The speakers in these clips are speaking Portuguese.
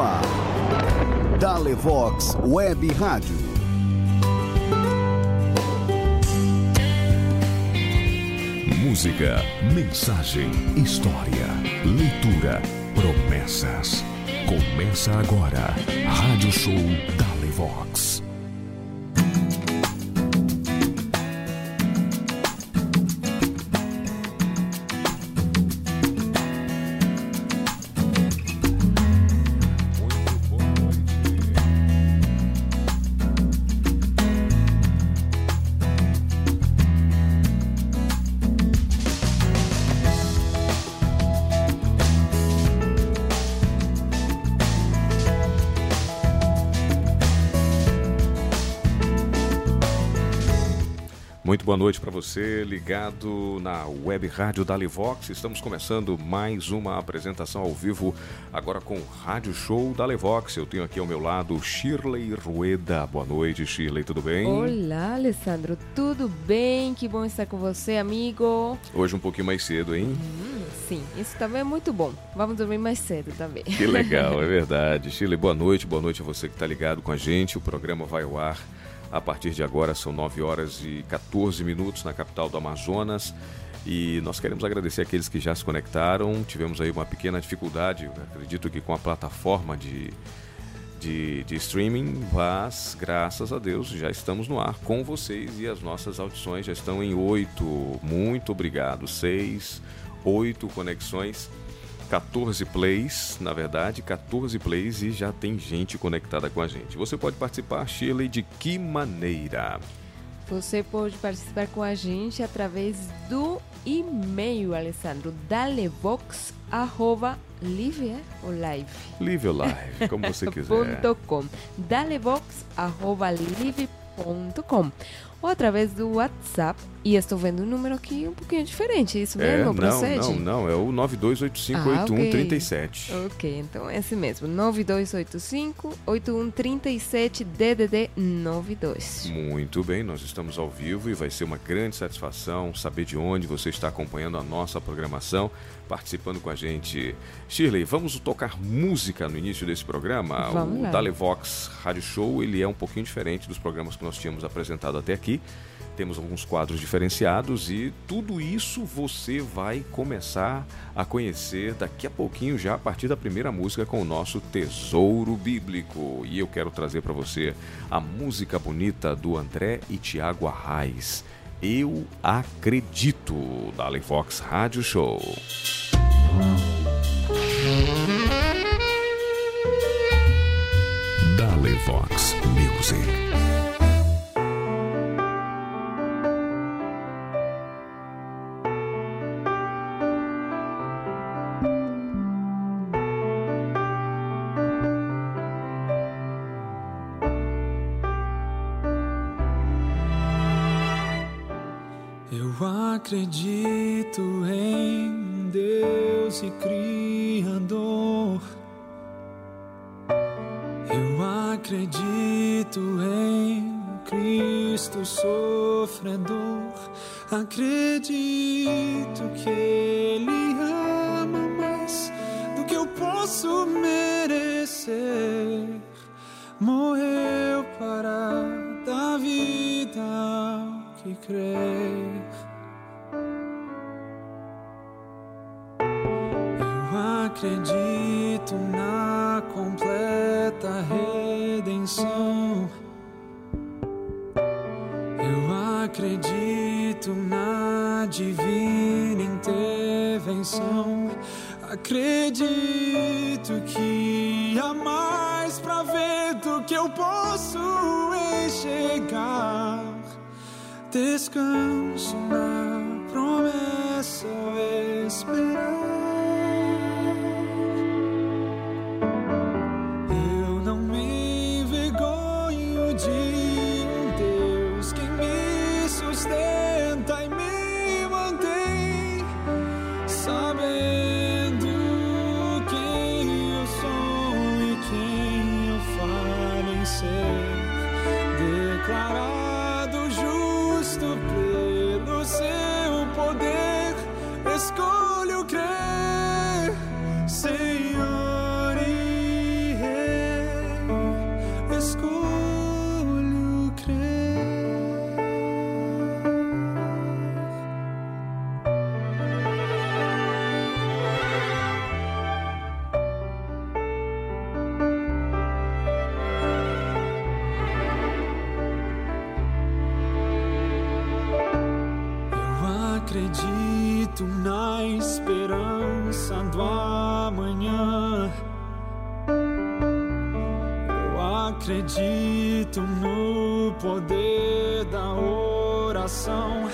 Ar. Dalevox Web Rádio. Música, mensagem, história, leitura, promessas. Começa agora. Rádio Show Dalevox. Boa noite para você, ligado na web rádio Dalevox. Estamos começando mais uma apresentação ao vivo, agora com o Rádio Show Dalevox. Eu tenho aqui ao meu lado Shirley Rueda. Boa noite, Shirley, tudo bem? Olá, Alessandro, tudo bem? Que bom estar com você, amigo. Hoje um pouquinho mais cedo, hein? Hum, sim, isso também é muito bom. Vamos dormir mais cedo também. Que legal, é verdade. Shirley, boa noite, boa noite a você que está ligado com a gente. O programa vai ao ar a partir de agora são 9 horas e 14 minutos na capital do Amazonas. E nós queremos agradecer aqueles que já se conectaram. Tivemos aí uma pequena dificuldade, acredito que com a plataforma de, de, de, streaming, mas graças a Deus já estamos no ar com vocês e as nossas audições já estão em oito. Muito obrigado. Seis, oito conexões. 14 plays, na verdade, 14 plays e já tem gente conectada com a gente. Você pode participar, Shirley, de que maneira? Você pode participar com a gente através do e-mail, Alessandro, dalevox, arroba, live, é? ou live? Live ou live, como você quiser. .com, dalevox, arroba, live.com ou através do WhatsApp. E estou vendo um número aqui um pouquinho diferente, isso mesmo? É, não, procede? não, não, é o 92858137. Ah, ok, então é esse mesmo, 92858137 DDD 92. Muito bem, nós estamos ao vivo e vai ser uma grande satisfação saber de onde você está acompanhando a nossa programação, participando com a gente. Shirley, vamos tocar música no início desse programa? Vamos o lá. Dalevox Rádio Show, ele é um pouquinho diferente dos programas que nós tínhamos apresentado até aqui temos alguns quadros diferenciados e tudo isso você vai começar a conhecer daqui a pouquinho, já a partir da primeira música com o nosso Tesouro Bíblico. E eu quero trazer para você a música bonita do André e Tiago Arraes. Eu acredito, da Alevox Rádio Show. Dalevox Music. Acredito que Ele ama mais do que eu posso merecer. Morreu para dar vida ao que crer. acredito na completa redenção. Divina intervenção. Acredito que há mais pra ver do que eu posso enxergar. Descanso na promessa, esperar. Acredito no poder da oração.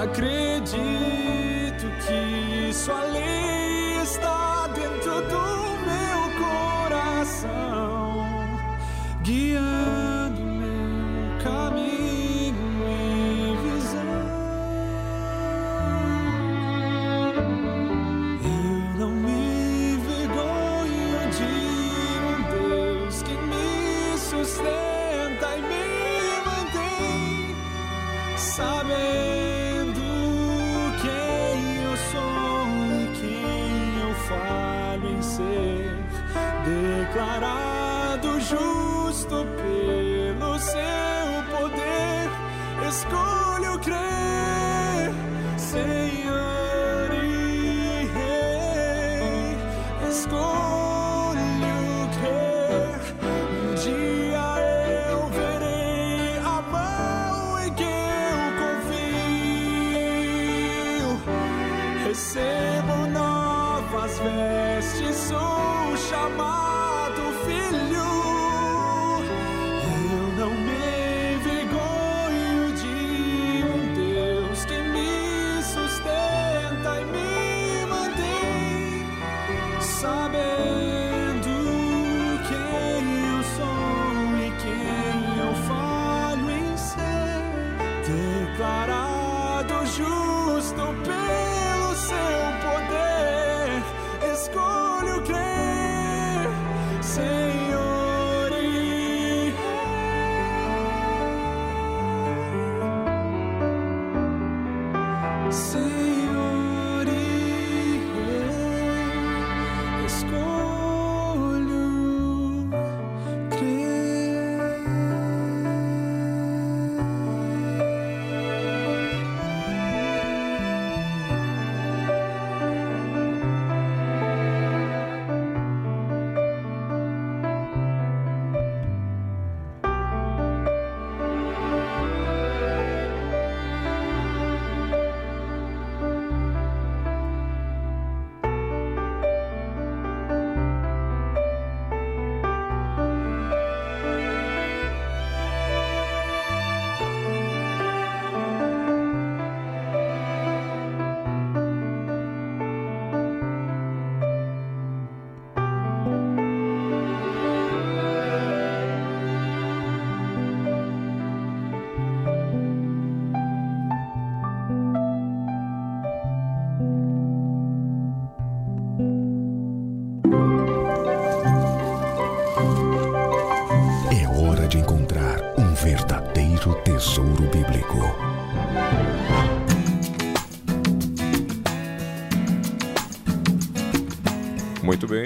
Acredito que sua lei está dentro do meu coração,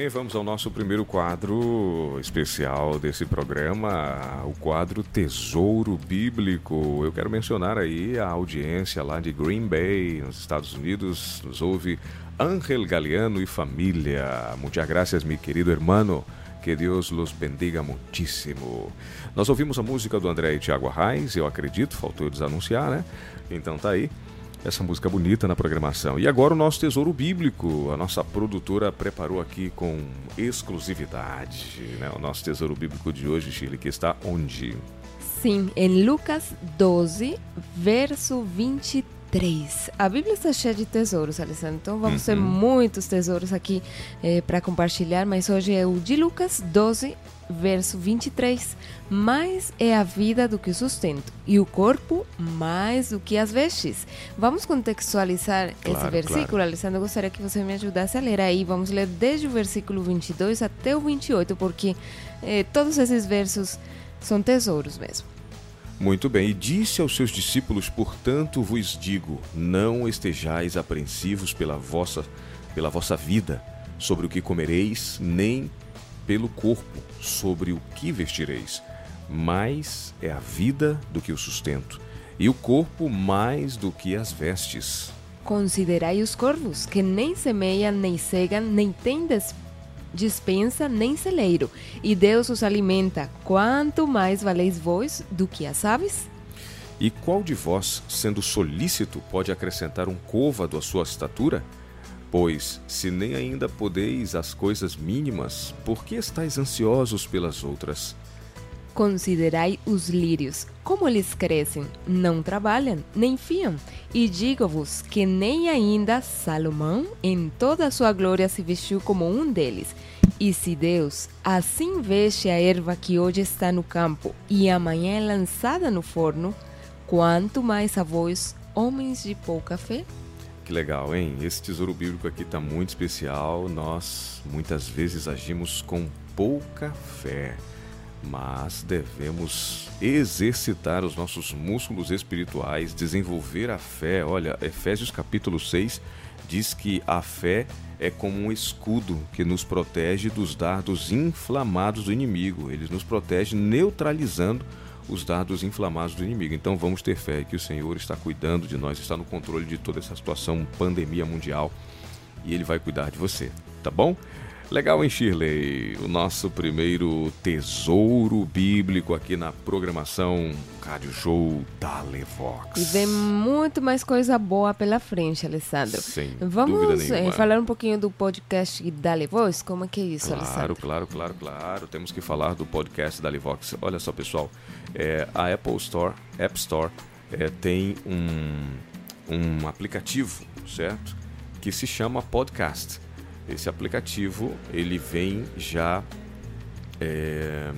vamos ao nosso primeiro quadro especial desse programa, o quadro Tesouro Bíblico. Eu quero mencionar aí a audiência lá de Green Bay, nos Estados Unidos, nos ouve Ángel Galeano e família. Muitas graças, meu querido hermano. Que Deus los bendiga muitíssimo. Nós ouvimos a música do André e Tiago Arraes, eu acredito, faltou eles anunciar, né? Então tá aí essa música bonita na programação. E agora o nosso tesouro bíblico. A nossa produtora preparou aqui com exclusividade, né? O nosso tesouro bíblico de hoje, Chile, que está onde? Sim, em Lucas 12, verso 23. A Bíblia está cheia de tesouros, Alessandro. Então vamos ter muitos tesouros aqui para compartilhar, mas hoje é o de Lucas 12, verso 23. Mais é a vida do que o sustento, e o corpo mais do que as vestes. Vamos contextualizar Claro, esse versículo, claro. Alessandro. Eu gostaria que você me ajudasse a ler aí. Vamos ler desde o versículo 22 até o 28, porque eh, todos esses versos são tesouros mesmo. Muito bem, e disse aos seus discípulos: Portanto vos digo, não estejais apreensivos pela vossa, pela vossa vida, sobre o que comereis, nem pelo corpo, sobre o que vestireis. Mais é a vida do que o sustento, e o corpo mais do que as vestes. Considerai os corvos, que nem semeiam, nem cegam, nem têm dispensa, nem celeiro, e Deus os alimenta. Quanto mais valeis vós do que as aves? E qual de vós, sendo solícito, pode acrescentar um côvado à sua estatura? Pois, se nem ainda podeis as coisas mínimas, por que estáis ansiosos pelas outras? Considerai os lírios, como eles crescem, não trabalham, nem fiam. E digo-vos que nem ainda Salomão, em toda a sua glória, se vestiu como um deles. E se Deus assim veste a erva que hoje está no campo e amanhã é lançada no forno, quanto mais a vós, homens de pouca fé? Que legal, hein? Esse tesouro bíblico aqui está muito especial. Nós muitas vezes agimos com pouca fé, mas devemos exercitar os nossos músculos espirituais, desenvolver a fé. Olha, Efésios capítulo 6 diz que a fé é como um escudo que nos protege dos dardos inflamados do inimigo. Ele nos protege neutralizando os dardos inflamados do inimigo. Então vamos ter fé que o Senhor está cuidando de nós, está no controle de toda essa situação, pandemia mundial, e Ele vai cuidar de você, tá bom? Legal, hein, Shirley? O nosso primeiro tesouro bíblico aqui na programação Rádio Show da Levox. E vem muito mais coisa boa pela frente, Alessandro. Sem Vamos eh, falar um pouquinho do podcast da Levox? Como é que é isso, claro, Alessandro? Claro, claro, claro. Temos que falar do podcast da Levox. Olha só, pessoal. É, a Apple Store, App Store, é, tem um, um aplicativo, certo? Que se chama Podcast. Esse aplicativo ele vem já é,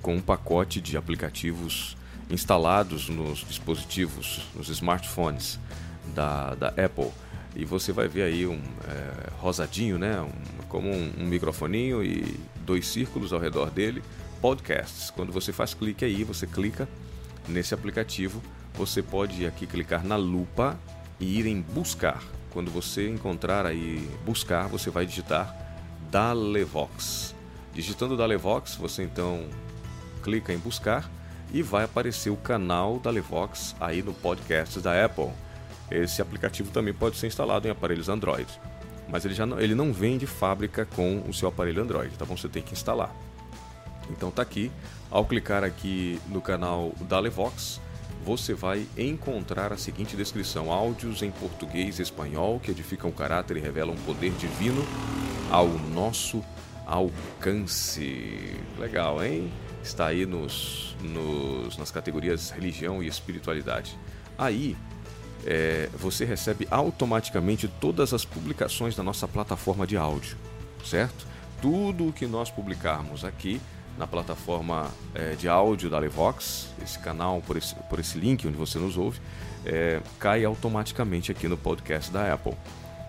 com um pacote de aplicativos instalados nos dispositivos, nos smartphones da, da Apple. E você vai ver aí um é, rosadinho, né? Um, como um, um microfoninho e dois círculos ao redor dele, podcasts. Quando você faz clique aí, você clica nesse aplicativo, você pode aqui clicar na lupa e ir em buscar. Quando você encontrar aí buscar, você vai digitar Dalevox. Digitando Dalevox, você então clica em buscar e vai aparecer o canal Dalevox aí no podcast da Apple. Esse aplicativo também pode ser instalado em aparelhos Android, mas ele, já não, ele não vem de fábrica com o seu aparelho Android, tá bom? Você tem que instalar. Então tá aqui, ao clicar aqui no canal Dalevox, você vai encontrar a seguinte descrição: áudios em português e espanhol que edificam o caráter e revelam um poder divino ao nosso alcance. Legal, hein? Está aí nos, nos nas categorias religião e espiritualidade. Aí é, você recebe automaticamente todas as publicações da nossa plataforma de áudio, certo? Tudo o que nós publicarmos aqui na plataforma é, de áudio da Levox, esse canal, por esse, por esse link onde você nos ouve, é, cai automaticamente aqui no podcast da Apple.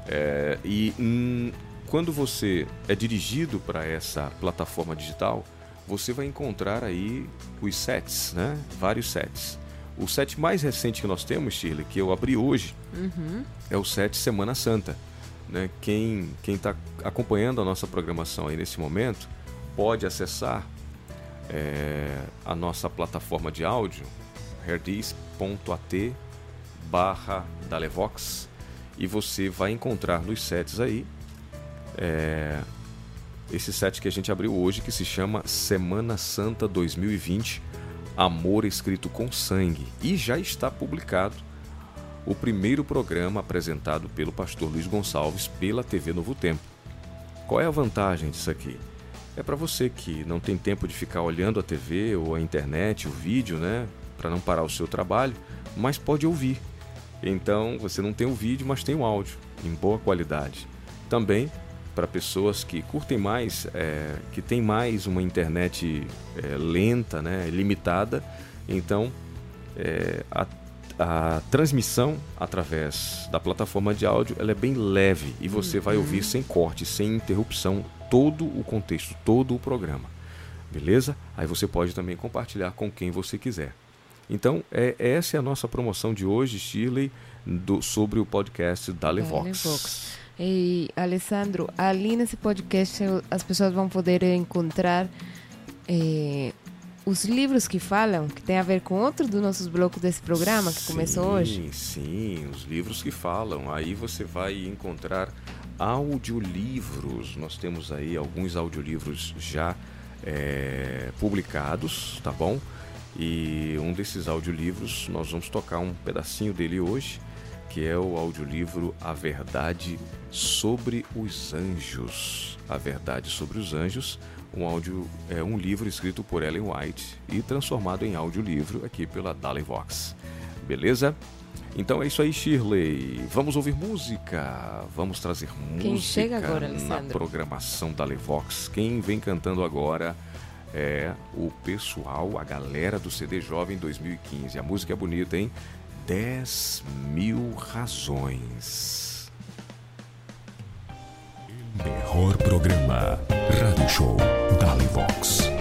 É, e hum, quando você é dirigido para essa plataforma digital, você vai encontrar aí os sets, né? Vários sets. O set mais recente que nós temos, Shirley, que eu abri hoje, uhum. é o set Semana Santa. Né? Quem está acompanhando a nossa programação aí nesse momento pode acessar é, a nossa plataforma de áudio, herdis.at barra Dalevox e você vai encontrar nos sets aí é, esse set que a gente abriu hoje que se chama Semana Santa 2020 Amor escrito com sangue e já está publicado o primeiro programa apresentado pelo pastor Luiz Gonçalves pela TV Novo Tempo. Qual é a vantagem disso aqui? É para você que não tem tempo de ficar olhando a TV ou a internet, o vídeo, né, para não parar o seu trabalho, mas pode ouvir. Então você não tem o vídeo, mas tem o áudio em boa qualidade. Também para pessoas que curtem mais, é, que tem mais uma internet é, lenta, né, limitada, então é, a, a, transmissão através da plataforma de áudio ela é bem leve e você uhum. vai ouvir sem corte, sem interrupção todo o contexto, todo o programa. Beleza? Aí você pode também compartilhar com quem você quiser. Então, é, essa é a nossa promoção de hoje, Shirley, do, sobre o podcast da Levox. E, Alessandro, ali nesse podcast as pessoas vão poder encontrar eh, os livros que falam, que tem a ver com outro dos nossos blocos desse programa que sim, começou hoje. Sim, sim, os livros que falam. Aí você vai encontrar audiolivros. Nós temos aí alguns audiolivros já é, publicados, tá bom? E um desses audiolivros, nós vamos tocar um pedacinho dele hoje. que é o audiolivro A Verdade sobre os Anjos. A Verdade sobre os Anjos, um áudio é um livro escrito por Ellen White e transformado em audiolivro aqui pela Dallin Vox. Beleza? Então é isso aí, Shirley. Vamos ouvir música. Vamos trazer Quem música chega agora, na programação da Levox. Quem vem cantando agora é o pessoal, a galera do CD Jovem 2015. A música é bonita, hein? 10 mil razões. Mejor programa. Radio Show Dalivox. Com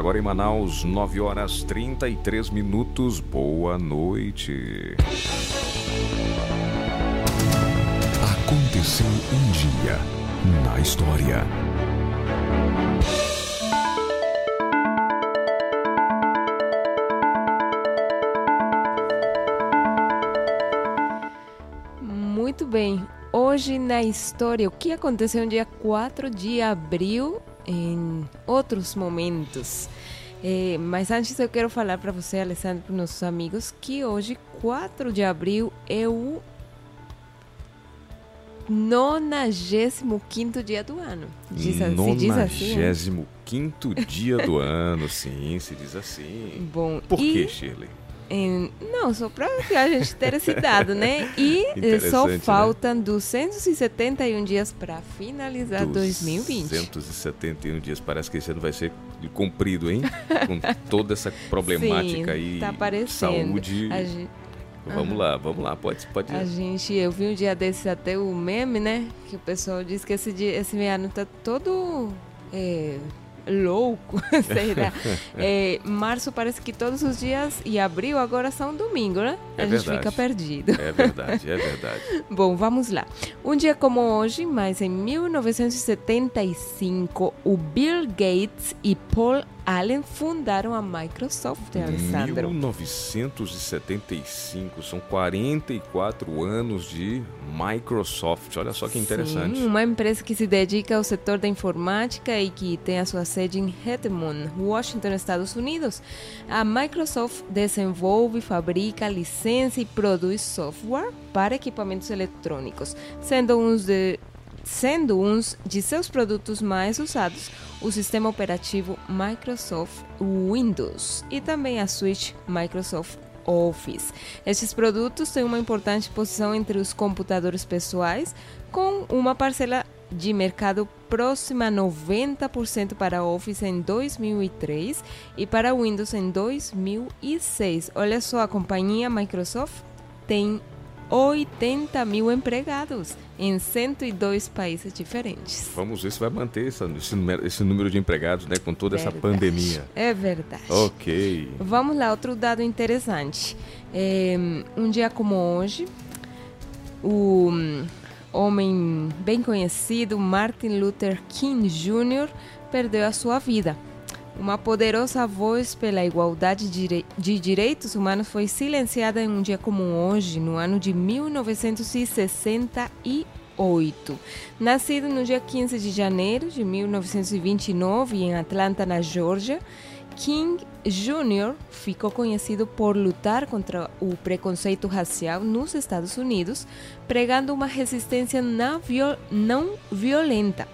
Agora em Manaus, 9 horas 33 minutos. Boa noite. Aconteceu um dia na história. Muito bem. Hoje na história, o que aconteceu no dia 4 de abril em outros momentos. É, mas antes eu quero falar para você, Alessandro, para nossos amigos, que hoje, 4 de abril, é o 95 dia do ano. Diz, se diz assim. 95 né? dia do ano, sim, se diz assim. Bom, Por e... que, Shirley? Não, só para a gente ter esse dado, né? E eh, só né? faltam né? 271 dias para finalizar 2020. 271 dias, parece que esse ano vai ser cumprido, hein? Com toda essa problemática Sim, aí, tá saúde. Gente... Vamos uhum. lá, vamos lá, pode, pode. A gente, eu vi um dia desses até o meme, né? Que o pessoal diz que esse dia, esse ano tá todo é, louco, sei lá. É, março parece que todos os dias e abril agora são domingo, né? É a verdade. gente fica perdido. É verdade, é verdade. Bom, vamos lá. Um dia como hoje, mas em 1975, o Bill Gates e Paul Allen fundaram a Microsoft, Alessandro. 1975, são 44 anos de Microsoft. Olha só que interessante. Sim, uma empresa que se dedica ao setor da informática e que tem a sua sede em Redmond, Washington, Estados Unidos. A Microsoft desenvolve, fabrica, licencia e produz software para equipamentos eletrônicos, sendo uns de sendo uns de seus produtos mais usados o sistema operativo Microsoft Windows e também a suite Microsoft Office. Estes produtos têm uma importante posição entre os computadores pessoais, com uma parcela de mercado próxima a 90% para Office em 2003 e para Windows em 2006. Olha só, a companhia Microsoft tem 80 mil empregados em 102 países diferentes. Vamos ver se vai manter esse, esse número de empregados né, com toda verdade. essa pandemia. É verdade. Ok. Vamos lá, outro dado interessante. É, um dia como hoje, o homem bem conhecido, Martin Luther King Jr., perdeu a sua vida. Uma poderosa voz pela igualdade de direitos humanos foi silenciada em um dia como hoje, no ano de 1968. Nascido no dia 15 de janeiro de 1929 em Atlanta, na Geórgia, King Jr. ficou conhecido por lutar contra o preconceito racial nos Estados Unidos, pregando uma resistência não violenta.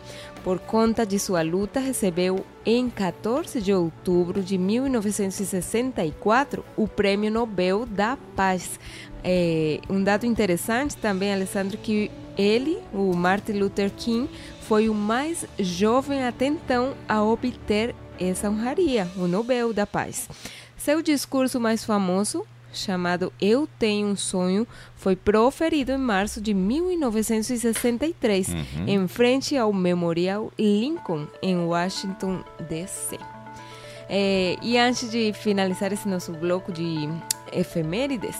Por conta de sua luta, recebeu em 14 de outubro de 1964 o Prêmio Nobel da Paz. É, um dado interessante também, Alessandro, que ele, o Martin Luther King, foi o mais jovem até então a obter essa honraria, o Nobel da Paz. Seu discurso mais famoso chamado Eu Tenho um Sonho, foi proferido em março de 1963, uhum. em frente ao Memorial Lincoln, em Washington, D.C. É, e antes de finalizar esse nosso bloco de efemérides,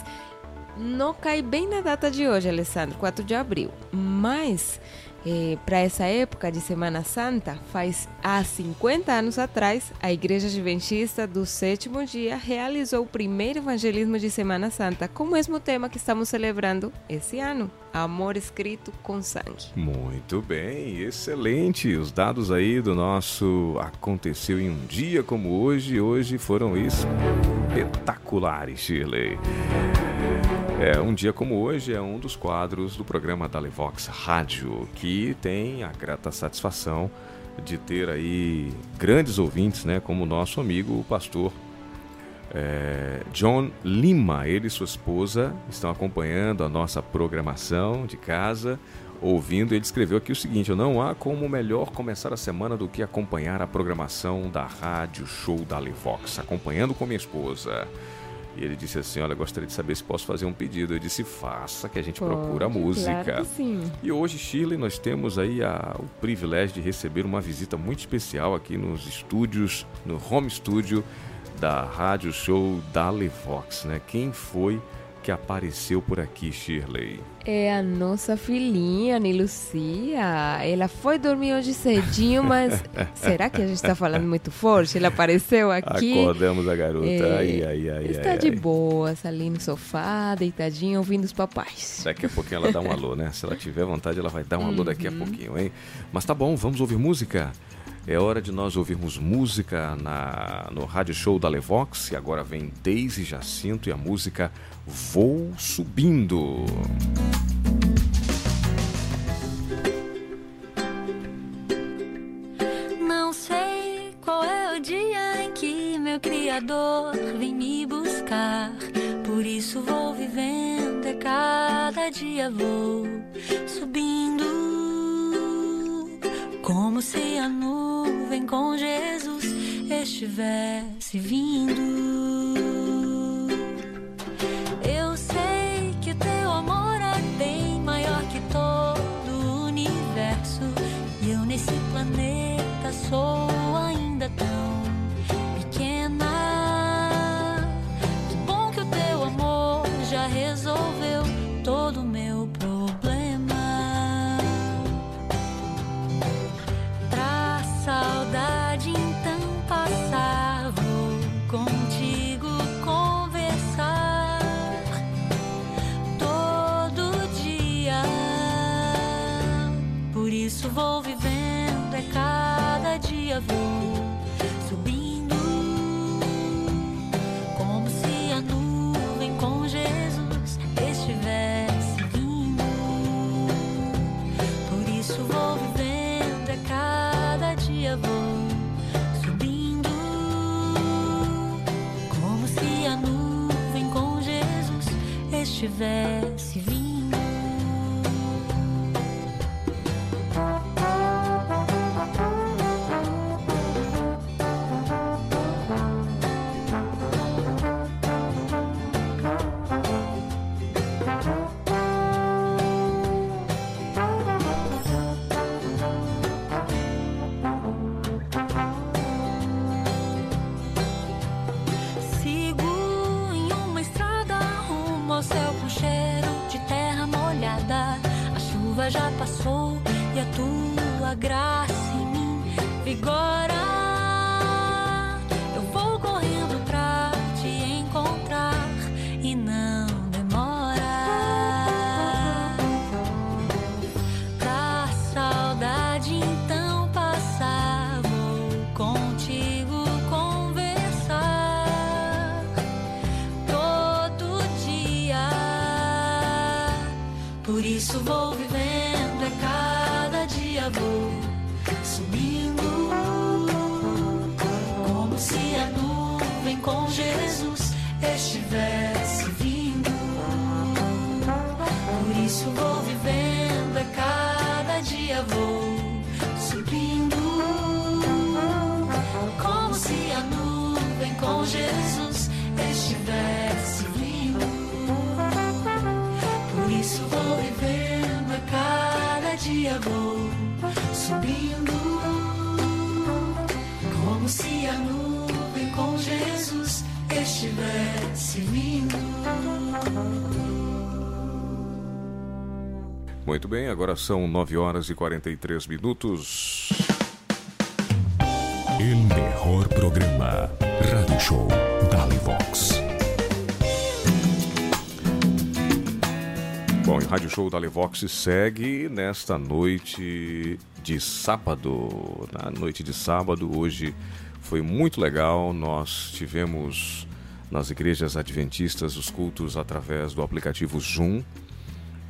não cai bem na data de hoje, Alessandro, 4 de abril, mas eh, para essa época de Semana Santa, faz há 50 anos atrás, a Igreja Adventista do Sétimo Dia realizou o primeiro evangelismo de Semana Santa com o mesmo tema que estamos celebrando esse ano: Amor escrito com sangue. Muito bem, excelente. Os dados aí do nosso aconteceu em um dia como hoje, hoje foram espetaculares, Shirley. É, um dia como hoje é um dos quadros do programa da Levox Rádio, que tem a grata satisfação de ter aí grandes ouvintes, né, como o nosso amigo o pastor é, John Lima. Ele e sua esposa estão acompanhando a nossa programação de casa, ouvindo. Ele escreveu aqui o seguinte: Não há como melhor começar a semana do que acompanhar a programação da Rádio Show da Levox, acompanhando com minha esposa. E ele disse assim: Olha, gostaria de saber se posso fazer um pedido. Eu disse: Faça, que a gente Pode, procura a música. Claro sim. E hoje, Shirley, nós temos aí a- o privilégio de receber uma visita muito especial aqui nos estúdios, no home studio da Rádio Show da Levox, né? Quem foi que apareceu por aqui, Shirley? É a nossa filhinha, Ani Lucia. Ela foi dormir hoje cedinho, mas será que a gente está falando muito forte? Ela apareceu aqui. Acordamos a garota. É, ai, ai, ai, está ai, de ai. boas ali no sofá, deitadinha, ouvindo os papais. Daqui a pouquinho ela dá um alô, né? Se ela tiver vontade, ela vai dar um alô daqui a pouquinho, hein? Mas tá bom, vamos ouvir música. É hora de nós ouvirmos música na, no rádio show da Levox. E agora vem Daisy Jacinto e a música Vou Subindo. Não sei qual é o dia em que meu Criador vem me buscar. Por isso vou vivendo, e cada dia vou subindo. Como se a nuvem com Jesus estivesse vindo. Eu sei que teu amor é bem maior que todo o universo. E eu nesse planeta sou ainda tão estivesse são 9 horas e 43 minutos. El mejor programa. Radio Show Dalivox. Bom, e o Rádio Show da Levox segue nesta noite de sábado. Na noite de sábado, hoje foi muito legal. Nós tivemos nas igrejas adventistas os cultos através do aplicativo Zoom,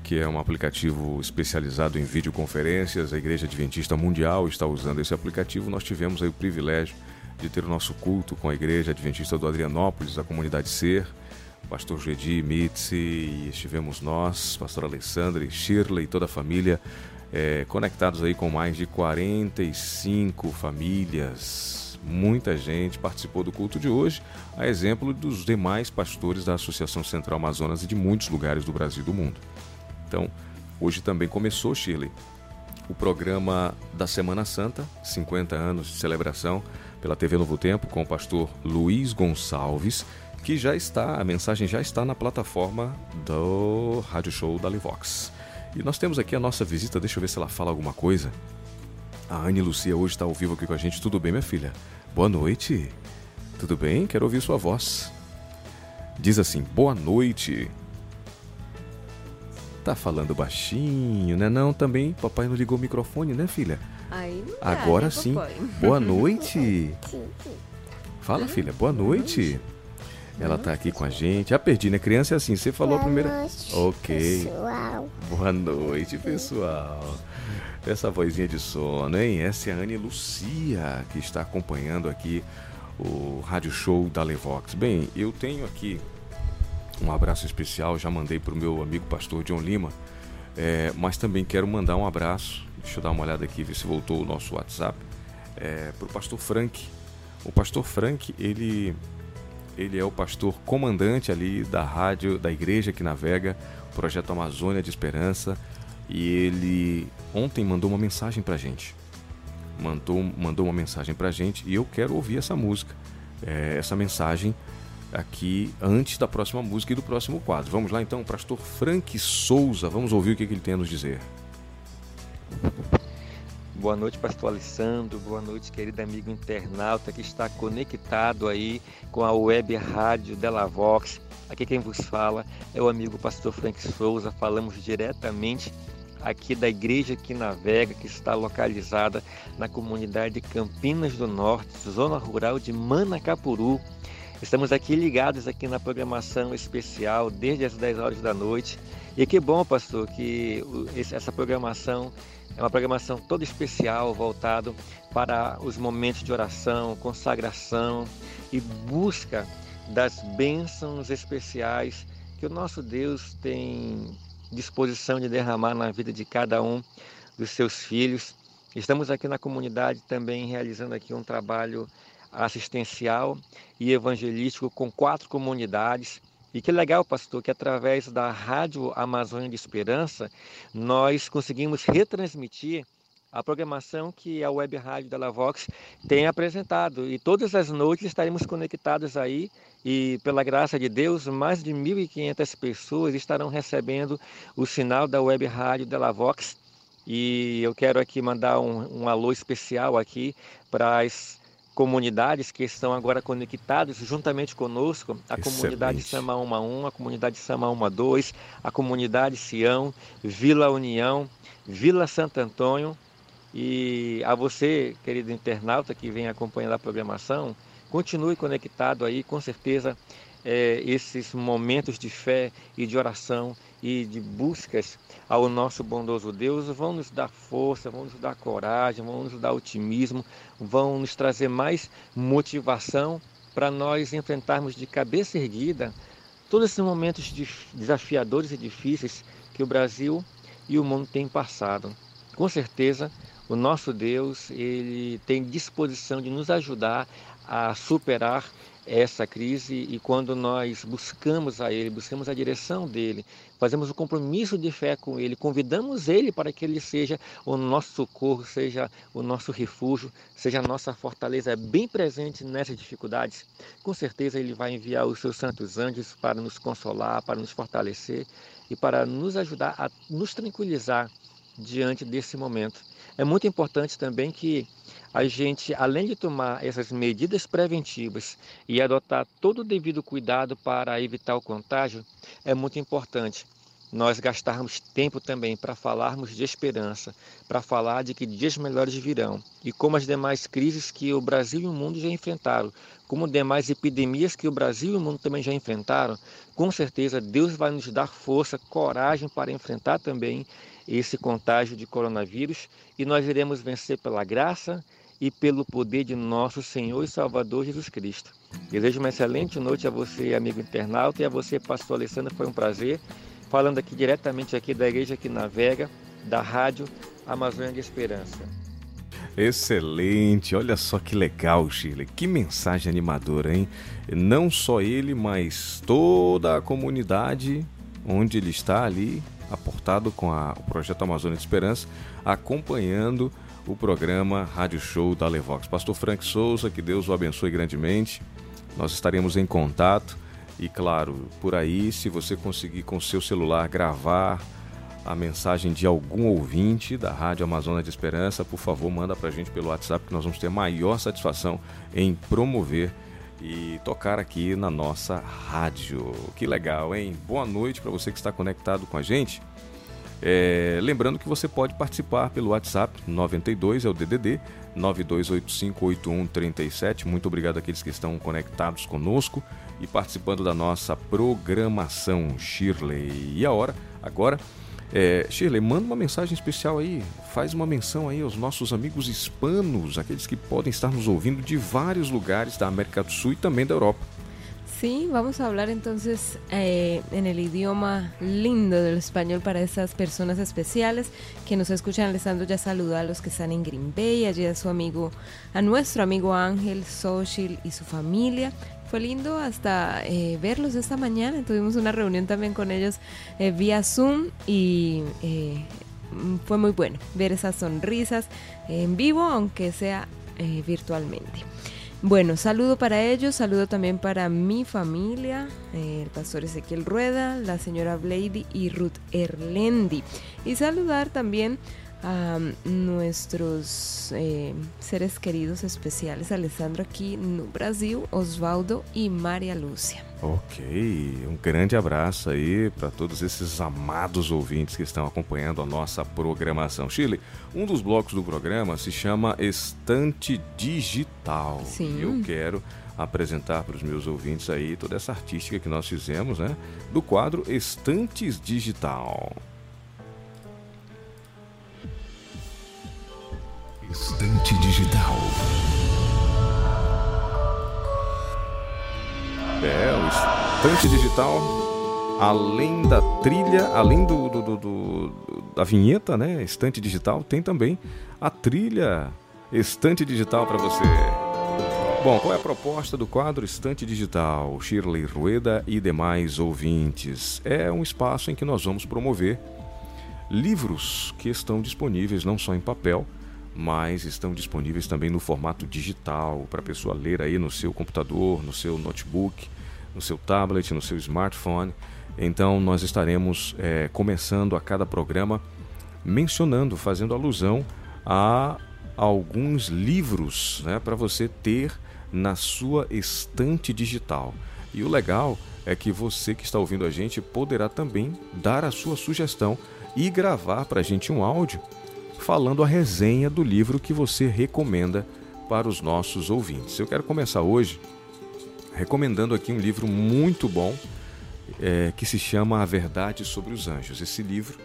que é um aplicativo especializado em videoconferências. A Igreja Adventista Mundial está usando esse aplicativo. Nós tivemos o privilégio de ter o nosso culto com a Igreja Adventista do Adrianópolis, a comunidade Ser pastor Gedi, Mitzi, e estivemos nós, pastor Alessandra, Shirley e toda a família, eh, conectados aí com mais de 45 famílias, Muita gente participou do culto de hoje, a exemplo dos demais pastores da Associação Central Amazonas e de muitos lugares do Brasil e do mundo. Então, hoje também começou, Shirley, o programa da Semana Santa, 50 anos de celebração, pela TV Novo Tempo, com o pastor Luiz Gonçalves, que já está, a mensagem já está na plataforma do Rádio Show da Livox. E nós temos aqui a nossa visita, deixa eu ver se ela fala alguma coisa. A Anne Lucia hoje está ao vivo aqui com a gente. Tudo bem, minha filha? Boa noite. Tudo bem? Quero ouvir sua voz. Diz assim: Boa noite. Tá falando baixinho, né? Não, também. Papai não ligou o microfone, né, filha? Aí não dá, Agora né, sim. papai? Boa noite. Fala, filha. Boa noite. Ela tá aqui com a gente. Ah, perdi, né? Criança é assim. Você falou a primeira. Ok. Pessoal, Boa noite, pessoal. Essa vozinha de sono, hein? Essa é a Anne Lucia, que está acompanhando aqui o rádio show da Levox. Bem, eu tenho aqui um abraço especial, já mandei para o meu amigo pastor John Lima, é, mas também quero mandar um abraço, deixa eu dar uma olhada aqui, ver se voltou o nosso WhatsApp, é, para o pastor Frank. O pastor Frank, ele, ele é o pastor comandante ali da rádio, da igreja que navega, Projeto Amazônia de Esperança, e ele ontem mandou uma mensagem para gente. Mandou, mandou uma mensagem para gente e eu quero ouvir essa música, é, essa mensagem aqui antes da próxima música e do próximo quadro. Vamos lá então, pastor Frank Souza, vamos ouvir o que, ele tem a nos dizer. Boa noite, pastor Alessandro. Boa noite, querido amigo internauta que está conectado aí com a web rádio Della Vox. Aqui quem vos fala é o amigo pastor Frank Souza. Falamos diretamente aqui da igreja que navega, que está localizada na comunidade de Campinas do Norte, zona rural de Manacapuru. Estamos aqui ligados aqui na programação especial desde as 10 horas da noite. E que bom, pastor, que essa programação é uma programação toda especial, voltado para os momentos de oração, consagração e busca das bênçãos especiais que o nosso Deus tem disposição de derramar na vida de cada um dos seus filhos. Estamos aqui na comunidade também realizando aqui um trabalho assistencial e evangelístico com quatro comunidades. E que legal, pastor, que através da Rádio Amazônia de Esperança nós conseguimos retransmitir a programação que a Web Rádio da Lavox tem apresentado. E todas as noites estaremos conectados aí e, pela graça de Deus, mais de 1.500 pessoas estarão recebendo o sinal da Web Rádio da Lavox. E eu quero aqui mandar um, um alô especial aqui para as comunidades que estão agora conectadas juntamente conosco, a comunidade Excelente. Sama 1, a comunidade Sama 12, a comunidade Sião, Vila União, Vila Santo Antônio. E a você, querido internauta que vem acompanhando a programação, continue conectado aí, com certeza eh, esses momentos de fé e de oração e de buscas ao nosso bondoso Deus vão nos dar força, vão nos dar coragem, vão nos dar otimismo, vão nos trazer mais motivação para nós enfrentarmos de cabeça erguida todos esses momentos desafiadores e difíceis que o Brasil e o mundo têm passado. Com certeza, o nosso Deus, ele tem disposição de nos ajudar a superar essa crise e quando nós buscamos a Ele, buscamos a direção dele, fazemos o compromisso de fé com Ele, convidamos Ele para que Ele seja o nosso socorro, seja o nosso refúgio, seja a nossa fortaleza bem presente nessas dificuldades, com certeza Ele vai enviar os seus santos anjos para nos consolar, para nos fortalecer e para nos ajudar a nos tranquilizar diante desse momento. É muito importante também que a gente, além de tomar essas medidas preventivas e adotar todo o devido cuidado para evitar o contágio, é muito importante nós gastarmos tempo também para falarmos de esperança, para falar de que dias melhores virão e como as demais crises que o Brasil e o mundo já enfrentaram, como demais epidemias que o Brasil e o mundo também já enfrentaram, com certeza Deus vai nos dar força, coragem para enfrentar também esse contágio de coronavírus e nós iremos vencer pela graça e pelo poder de nosso Senhor e Salvador Jesus Cristo. Desejo uma excelente noite a você, amigo internauta, e a você, pastor Alessandro, foi um prazer. Falando aqui diretamente aqui da igreja que navega, da rádio Amazônia de Esperança. Excelente, olha só que legal, Shirley. Que mensagem animadora, hein? Não só ele, mas toda a comunidade onde ele está ali, aportado com a, o projeto Amazônia de Esperança, acompanhando o programa Rádio Show da Levox. Pastor Frank Souza, que Deus o abençoe grandemente. Nós estaremos em contato e, claro, por aí, se você conseguir com seu celular gravar a mensagem de algum ouvinte da Rádio Amazônia de Esperança, por favor, manda para a gente pelo WhatsApp que nós vamos ter maior satisfação em promover e tocar aqui na nossa rádio. Que legal, hein? Boa noite para você que está conectado com a gente. É, lembrando que você pode participar pelo WhatsApp 92 é o DDD 92858137. Muito obrigado àqueles que estão conectados conosco e participando da nossa programação Shirley. E a hora agora é, Shirley, manda uma mensagem especial aí, faz uma menção aí aos nossos amigos hispanos, aqueles que podem estar nos ouvindo de vários lugares da América do Sul e também da Europa. Sí, vamos a hablar entonces eh, en idioma lindo del español para esas personas especiales que nos escuchan. Alessandro ya saludó a los que están en Green Bay, allí a su amigo, a nuestro amigo Ángel Sochil y su familia. Fue lindo hasta eh, verlos esta mañana. Tuvimos una reunión también con ellos eh, vía Zoom y eh, fue muy bueno ver esas sonrisas en vivo, aunque sea virtualmente. Bueno, saludo para ellos, saludo también para mi familia, el pastor Ezequiel Rueda, la señora Blady y Ruth Erlendi. Y saludar también a nuestros eh, seres queridos especiales, Alessandro aqui no Brasil, Osvaldo e Maria Lúcia. Ok, um grande abraço aí para todos esses amados ouvintes que estão acompanhando a nossa programação. Chile, um dos blocos do programa se chama Estante Digital. Sim. Eu quero apresentar para os meus ouvintes aí toda essa artística que nós fizemos, né? Do quadro Estantes Digital. Estante Digital. É, o Estante Digital, além da trilha, além do, do, do, do, da vinheta, né? Estante Digital, tem também a trilha Estante Digital para você. Bom, qual é a proposta do quadro Estante Digital? Shirley Rueda e demais ouvintes. É um espaço em que nós vamos promover livros que estão disponíveis não só em papel, mas estão disponíveis também no formato digital para a pessoa ler aí no seu computador, no seu notebook, no seu tablet, no seu smartphone. Então nós estaremos é, começando a cada programa mencionando, fazendo alusão a alguns livros né, para você ter na sua estante digital. E o legal é que você que está ouvindo a gente poderá também dar a sua sugestão e gravar para a gente um áudio falando a resenha do livro que você recomenda para os nossos ouvintes. Eu quero começar hoje recomendando aqui um livro muito bom é, que se chama A Verdade sobre os Anjos. Esse livro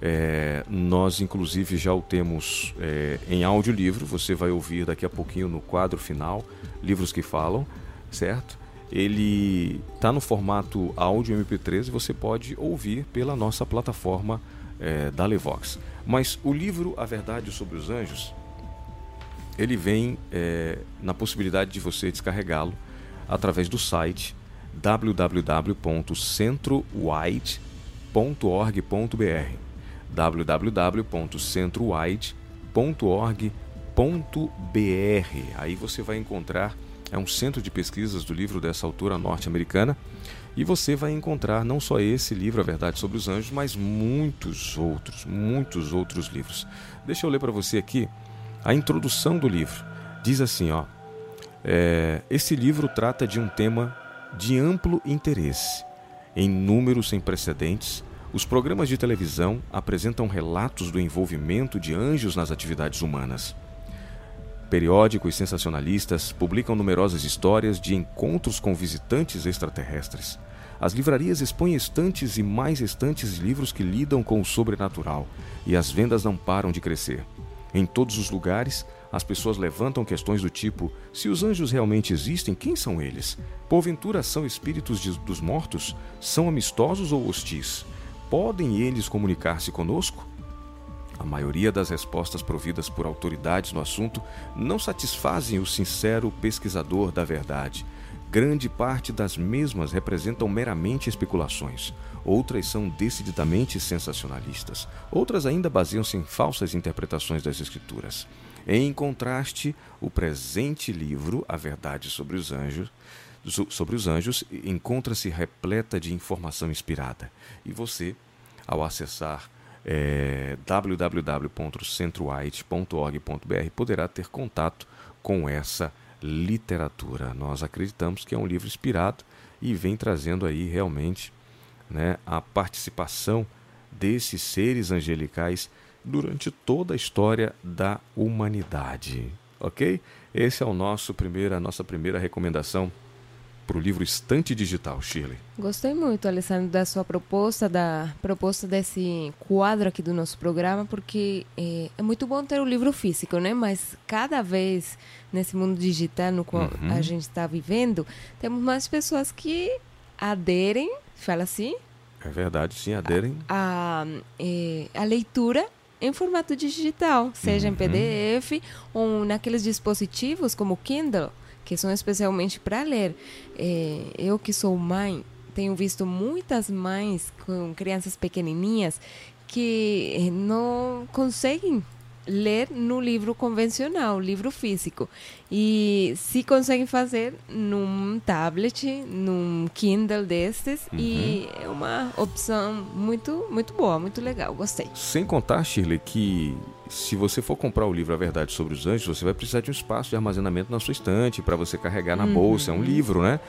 é, nós inclusive já o temos é, em audiolivro, você vai ouvir daqui a pouquinho no quadro final, livros que falam, certo? Ele está no formato áudio MP3 e você pode ouvir pela nossa plataforma é, da Levox. Mas o livro A Verdade sobre os Anjos, ele vem é, na possibilidade de você descarregá-lo através do site www.centrowide.org.br www.centrowide.org.br Aí você vai encontrar é um centro de pesquisas do livro dessa autora norte-americana e você vai encontrar não só esse livro, A Verdade sobre os Anjos, mas muitos outros, muitos outros livros. Deixa eu ler para você aqui a introdução do livro. Diz assim, ó. É, esse livro trata de um tema de amplo interesse. Em números sem precedentes, os programas de televisão apresentam relatos do envolvimento de anjos nas atividades humanas. Periódicos sensacionalistas publicam numerosas histórias de encontros com visitantes extraterrestres. As livrarias expõem estantes e mais estantes de livros que lidam com o sobrenatural, e as vendas não param de crescer. Em todos os lugares, as pessoas levantam questões do tipo: se os anjos realmente existem, quem são eles? Porventura são espíritos de, dos mortos? São amistosos ou hostis? Podem eles comunicar-se conosco? A maioria das respostas providas por autoridades no assunto não satisfazem o sincero pesquisador da verdade. Grande parte das mesmas representam meramente especulações. Outras são decididamente sensacionalistas. Outras ainda baseiam-se em falsas interpretações das Escrituras. Em contraste, o presente livro, A Verdade sobre os Anjos, sobre os anjos encontra-se repleta de informação inspirada. E você, ao acessar é, poderá ter contato com essa literatura. Nós acreditamos que é um livro inspirado e vem trazendo aí realmente né, a participação desses seres angelicais durante toda a história da humanidade. Ok? Esse é o nosso primeira, a nossa primeira recomendação para o livro Estante Digital, Shirley. Gostei muito, Alessandro, da sua proposta, da proposta desse quadro aqui do nosso programa, porque é, é muito bom ter o livro físico, né? Mas cada vez nesse mundo digital no qual uhum. a gente está vivendo, temos mais pessoas que aderem, fala assim? É verdade, sim, aderem. A, a, é, a leitura em formato digital, seja uhum. em PDF ou naqueles dispositivos como Kindle que são especialmente para ler. É, eu que sou mãe, tenho visto muitas mães com crianças pequenininhas que não conseguem ler no livro convencional, livro físico. E se conseguem fazer num tablet, num Kindle destes, uhum. e é uma opção muito, muito boa, muito legal, gostei. Sem contar, Shirley, que se você for comprar o livro A Verdade sobre os Anjos, você vai precisar de um espaço de armazenamento na sua estante para você carregar na uhum. bolsa. É um livro, né?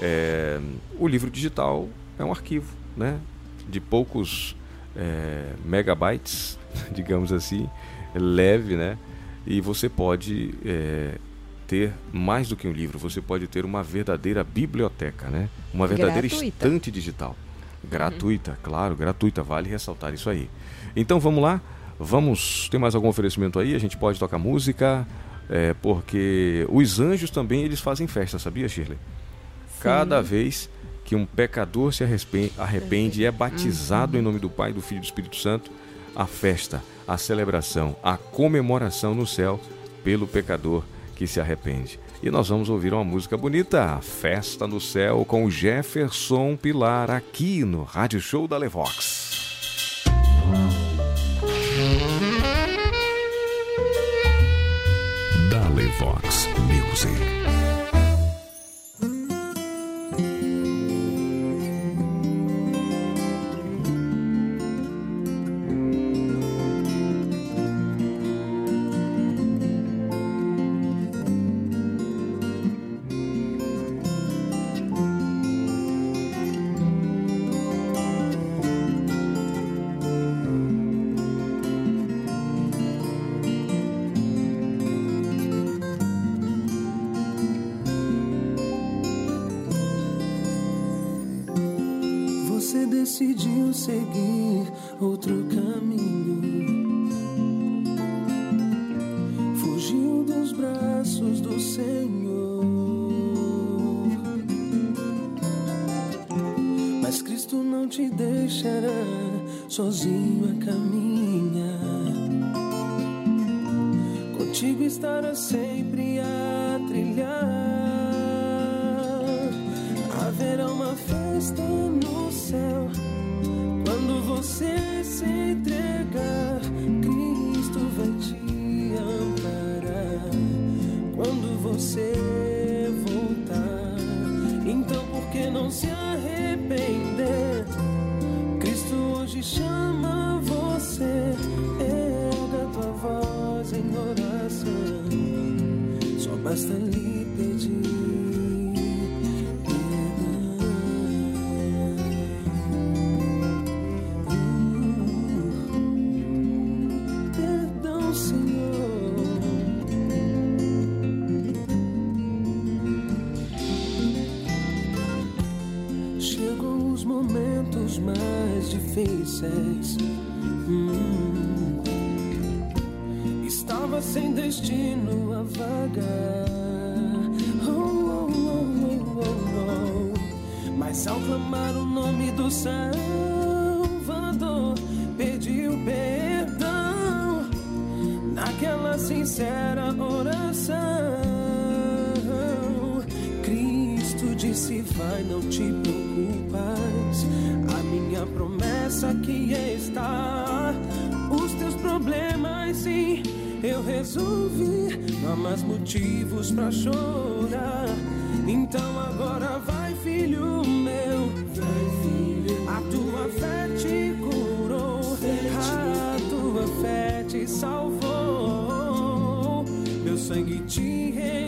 É, o livro digital é um arquivo, né? De poucos é, megabytes, digamos assim leve, né? E você pode é, ter mais do que um livro, você pode ter uma verdadeira biblioteca, né? Uma verdadeira gratuita. estante digital. Gratuita, uhum. claro, gratuita, vale ressaltar isso aí. Então vamos lá, vamos. Tem mais algum oferecimento aí? A gente pode tocar música, é, porque os anjos também eles fazem festa, sabia, Shirley? Sim. Cada vez que um pecador se arrepende e é batizado uhum. em nome do Pai, do Filho e do Espírito Santo, a festa a celebração, a comemoração no céu pelo pecador que se arrepende. E nós vamos ouvir uma música bonita, Festa no Céu, com Jefferson Pilar, aqui no Rádio Show da Levox. Da Levox seguir outro caminho. Fugiu dos braços do Senhor. Mas Cristo não te deixará sozinho a caminho Hum, estava sem destino a vagar. Oh, oh, oh, Mas ao clamar o nome do Salvador, pediu perdão. sincera oração. Cristo disse: Vai, não te preocupas. A minha promessa aqui está. Os teus problemas, sim, eu resolvi. Não há mais motivos pra chorar. Então agora vai, filho meu. A tua fé te curou. A tua fé te salvou. Meu sangue te resgatou.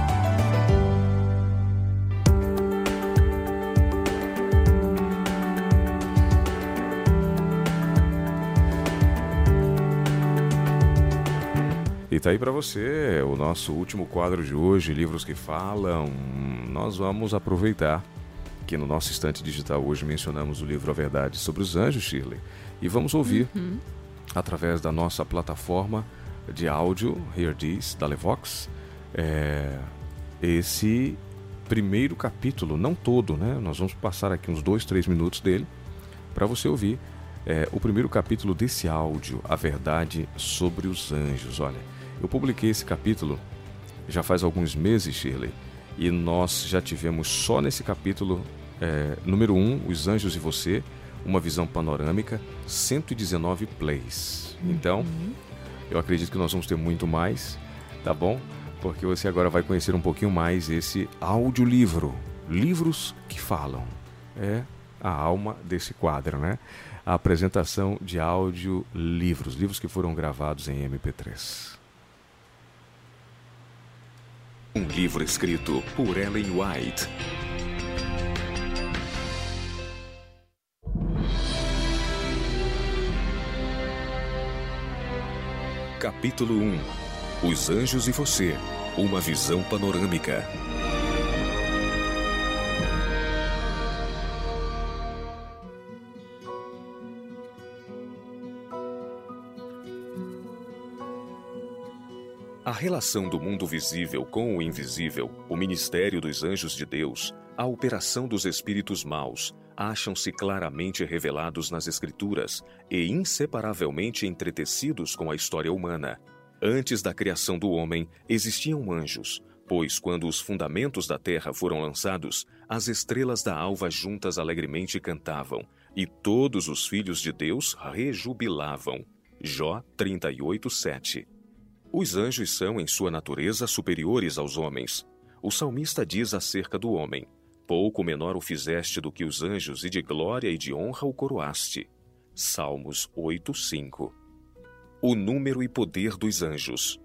tá aí para você o nosso último quadro de hoje, Livros que Falam. Nós vamos aproveitar que no nosso estante digital hoje mencionamos o livro A Verdade sobre os Anjos, Shirley, e vamos ouvir através da nossa plataforma de áudio, Here This, da Levox, é, esse primeiro capítulo, não todo, né? Nós vamos passar aqui uns dois, três minutos dele para você ouvir é, o primeiro capítulo desse áudio, A Verdade sobre os Anjos. Olha, eu publiquei esse capítulo já faz alguns meses, Shirley, e nós já tivemos só nesse capítulo, é, número 1, um, Os Anjos e Você, uma visão panorâmica, 119 plays. Então, eu acredito que nós vamos ter muito mais, tá bom? Porque você agora vai conhecer um pouquinho mais esse audiolivro, livros que falam. É a alma desse quadro, né? A apresentação de áudio livros, livros que foram gravados em MP3. Um livro escrito por Ellen White. Capítulo 1 Os Anjos e Você Uma Visão Panorâmica. Relação do mundo visível com o invisível, o ministério dos anjos de Deus, a operação dos espíritos maus, acham-se claramente revelados nas Escrituras e inseparavelmente entretecidos com a história humana. Antes da criação do homem, existiam anjos, pois quando os fundamentos da terra foram lançados, as estrelas da alva juntas alegremente cantavam, e todos os filhos de Deus rejubilavam. Jó 38, 7. Os anjos são, em sua natureza, superiores aos homens. O salmista diz acerca do homem: Pouco menor o fizeste do que os anjos, e de glória e de honra o coroaste. Salmos 8, 5. O número e poder dos anjos.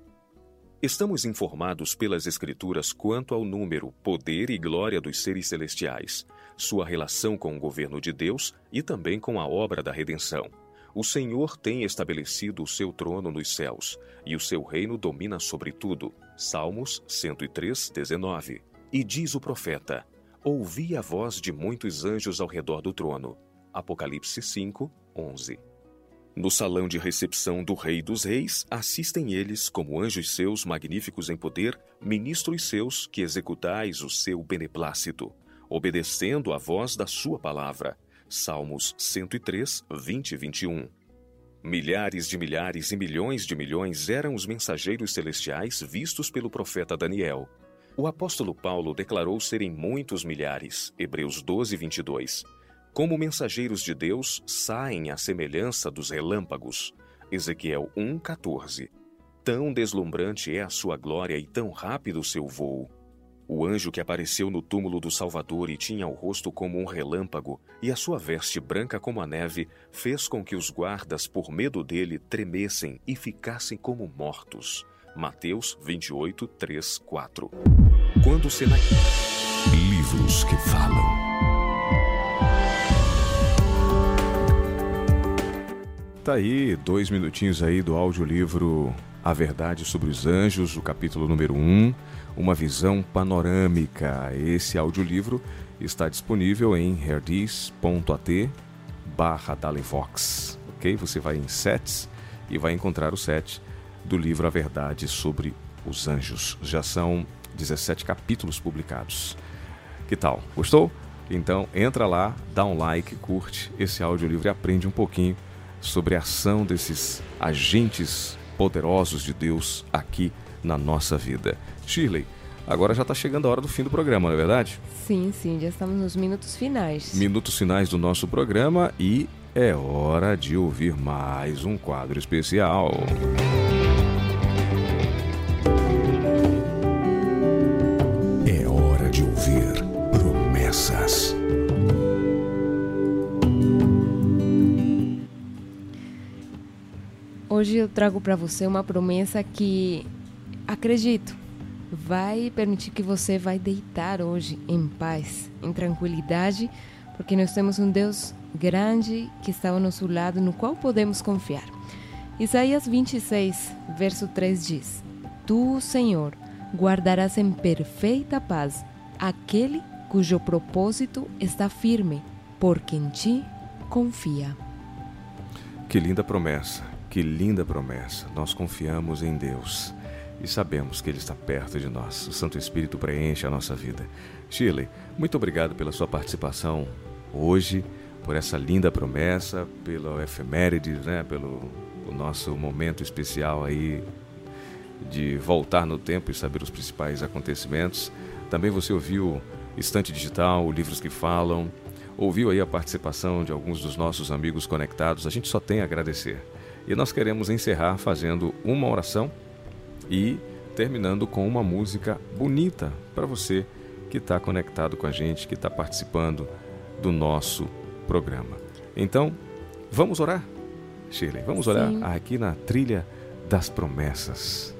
Estamos informados pelas Escrituras quanto ao número, poder e glória dos seres celestiais, sua relação com o governo de Deus e também com a obra da redenção. O Senhor tem estabelecido o seu trono nos céus, e o seu reino domina sobre tudo. Salmos 103, 19. E diz o profeta: Ouvi a voz de muitos anjos ao redor do trono. Apocalipse 5, 11. No salão de recepção do Rei dos Reis, assistem eles, como anjos seus magníficos em poder, ministros seus que executais o seu beneplácito, obedecendo à voz da sua palavra. Salmos 103, 20 e 21. Milhares de milhares e milhões de milhões eram os mensageiros celestiais vistos pelo profeta Daniel. O apóstolo Paulo declarou serem muitos milhares, Hebreus 12, 22. Como mensageiros de Deus, saem à semelhança dos relâmpagos, Ezequiel 1, 14. Tão deslumbrante é a sua glória e tão rápido o seu voo. O anjo que apareceu no túmulo do Salvador e tinha o rosto como um relâmpago e a sua veste branca como a neve, fez com que os guardas, por medo dele, tremessem e ficassem como mortos. Mateus 28, 3, 4. Quando Senaqueribe. Livros que falam. Tá aí, dois minutinhos aí do audiolivro A Verdade sobre os Anjos, o capítulo número 1. Um uma visão panorâmica. Esse audiolivro está disponível em herdis.at barra ok? Você vai em sets e vai encontrar o set do livro A Verdade sobre os Anjos. Já são 17 capítulos publicados. Que tal? Gostou? Então entra lá, dá um like, curte esse audiolivro e aprende um pouquinho sobre a ação desses agentes poderosos de Deus aqui na nossa vida. Shirley, agora já está chegando a hora do fim do programa, não é verdade? Sim, sim, já estamos nos minutos finais. Minutos finais do nosso programa e é hora de ouvir mais um quadro especial. É hora de ouvir promessas. Hoje eu trago para você uma promessa que acredito vai permitir que você vai deitar hoje em paz, em tranquilidade, porque nós temos um Deus grande que está ao nosso lado, no qual podemos confiar. Isaías 26, verso 3 diz: Tu, Senhor, guardarás em perfeita paz aquele cujo propósito está firme, porque em ti confia. Que linda promessa, que linda promessa. Nós confiamos em Deus e sabemos que Ele está perto de nós. O Santo Espírito preenche a nossa vida. Shirley, muito obrigado pela sua participação hoje, por essa linda promessa, pelo efemérides, né, pelo o nosso momento especial aí de voltar no tempo e saber os principais acontecimentos. Também você ouviu Estante Digital, Livros que Falam, ouviu aí a participação de alguns dos nossos amigos conectados. A gente só tem a agradecer. E nós queremos encerrar fazendo uma oração e terminando com uma música bonita para você que está conectado com a gente, que está participando do nosso programa. Então, vamos orar, Shirley, vamos orar Sim. aqui na trilha das promessas.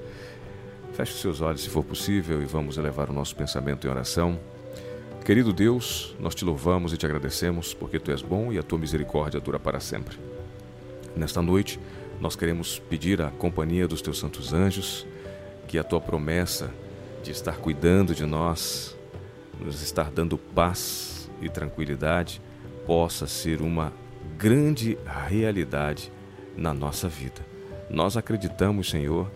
Feche os seus olhos se for possível e vamos elevar o nosso pensamento em oração. Querido Deus, nós te louvamos e te agradecemos porque tu és bom e a tua misericórdia dura para sempre. Nesta noite, nós queremos pedir a companhia dos teus santos anjos que a tua promessa de estar cuidando de nós, nos estar dando paz e tranquilidade, possa ser uma grande realidade na nossa vida. Nós acreditamos, Senhor,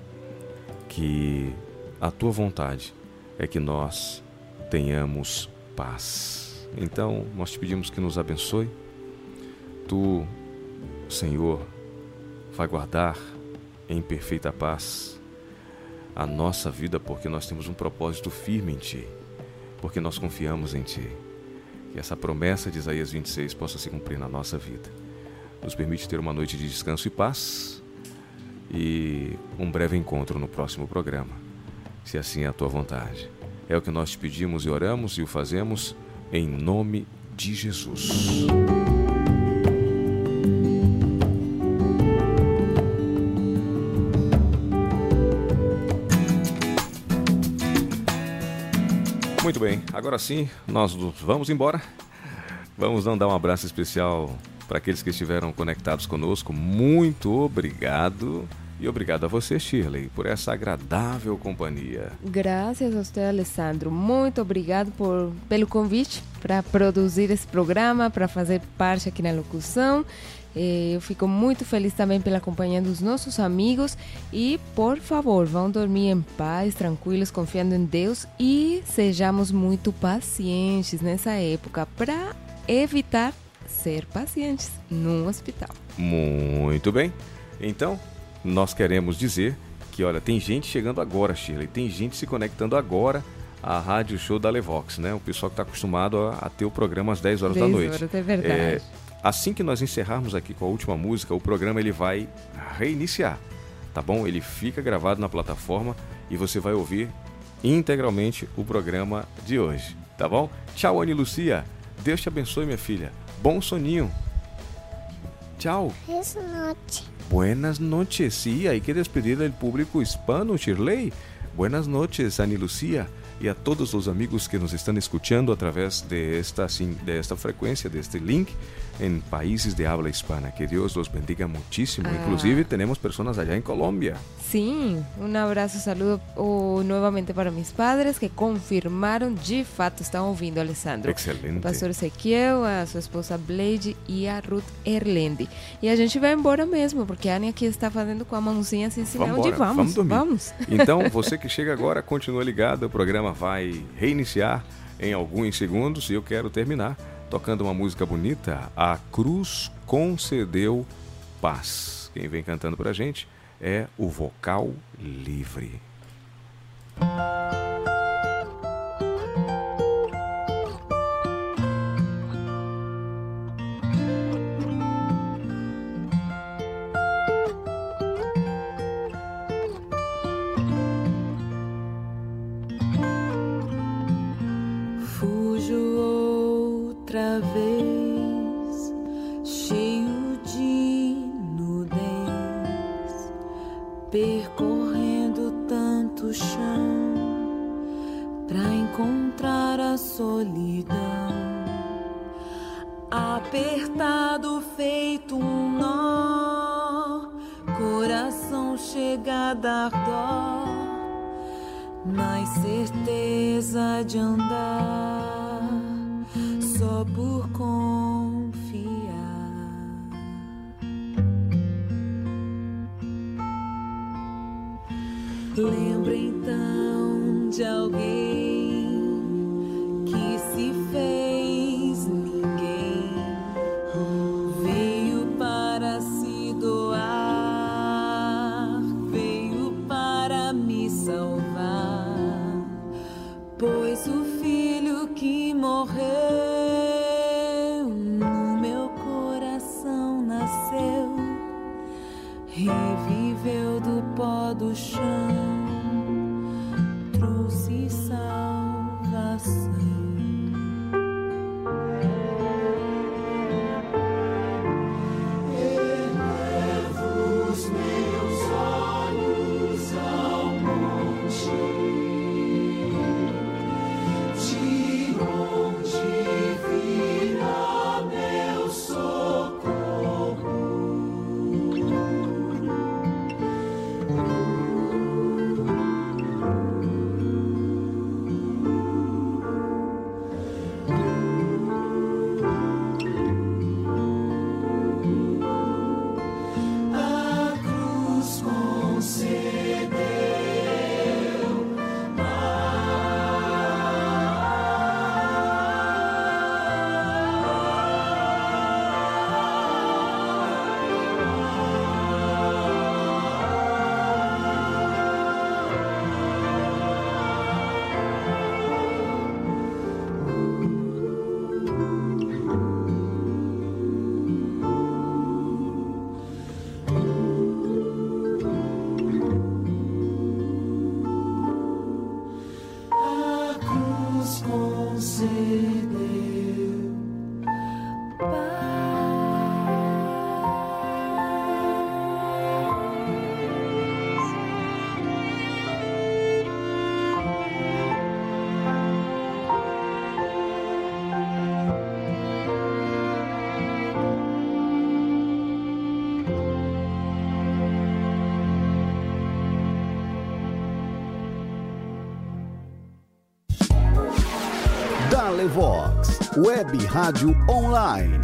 que a tua vontade é que nós tenhamos paz. Então, nós te pedimos que nos abençoe. Tu, Senhor, vai guardar em perfeita paz a nossa vida porque nós temos um propósito firme em Ti, porque nós confiamos em Ti. Que essa promessa de Isaías 26 possa se cumprir na nossa vida. Nos permite ter uma noite de descanso e paz e um breve encontro no próximo programa, se assim é a Tua vontade. É o que nós te pedimos e oramos e o fazemos em nome de Jesus. Agora sim, nós vamos embora. Vamos dar um abraço especial para aqueles que estiveram conectados conosco. Muito obrigado. E obrigado a você, Shirley, por essa agradável companhia. Graças a você, Alessandro. Muito obrigado por, pelo convite para produzir esse programa, para fazer parte aqui na locução. Eh, eu fico muito feliz também pela companhia dos nossos amigos e, por favor, vão dormir em paz, tranquilos, confiando em Deus e sejamos muito pacientes nessa época para evitar ser pacientes num hospital. Muito bem. Então, nós queremos dizer que, olha, tem gente chegando agora, Shirley, tem gente se conectando agora à Rádio Show da Levox, né? O pessoal que está acostumado a, a, ter o programa às 10 horas 10 da noite. Horas, é verdade. É, assim que nós encerrarmos aqui com a última música, o programa ele vai reiniciar, tá bom? Ele fica gravado na plataforma e você vai ouvir integralmente o programa de hoje, tá bom? Tchau, Anne Lucia. Deus te abençoe, minha filha. Bom soninho. Tchau. Buenas noches. Buenas noches. Sí, hay que despedir del público hispano, Shirley. Buenas noches, Ani Lucia. e a todos os amigos que nos estão escutando através de esta, de esta frequência, deste link em países de habla hispana. Que Deus los bendiga muchísimo. Ah. Inclusive, temos pessoas allá em Colômbia. Sim, um abraço, saludo uh, novamente para meus padres que confirmaram de fato, estão ouvindo, Alessandro. Excelente. O pastor Ezequiel, a sua esposa Blade e a Ruth Erlendi. E a gente vai embora mesmo, porque a Anne aqui está fazendo com a mãozinha assim, sinal vamos de vamos. Vamos dormir. Vamos. Então, você que chega agora, continua ligado, o programa vai reiniciar em alguns segundos e eu quero terminar tocando uma música bonita. A cruz concedeu paz. Quem vem cantando pra gente é o vocal livre. apertado feito um nó, coração chega a dar dó, mas certeza de andar. Só por confiar. Lembra então de alguém Vox, Web Rádio Online.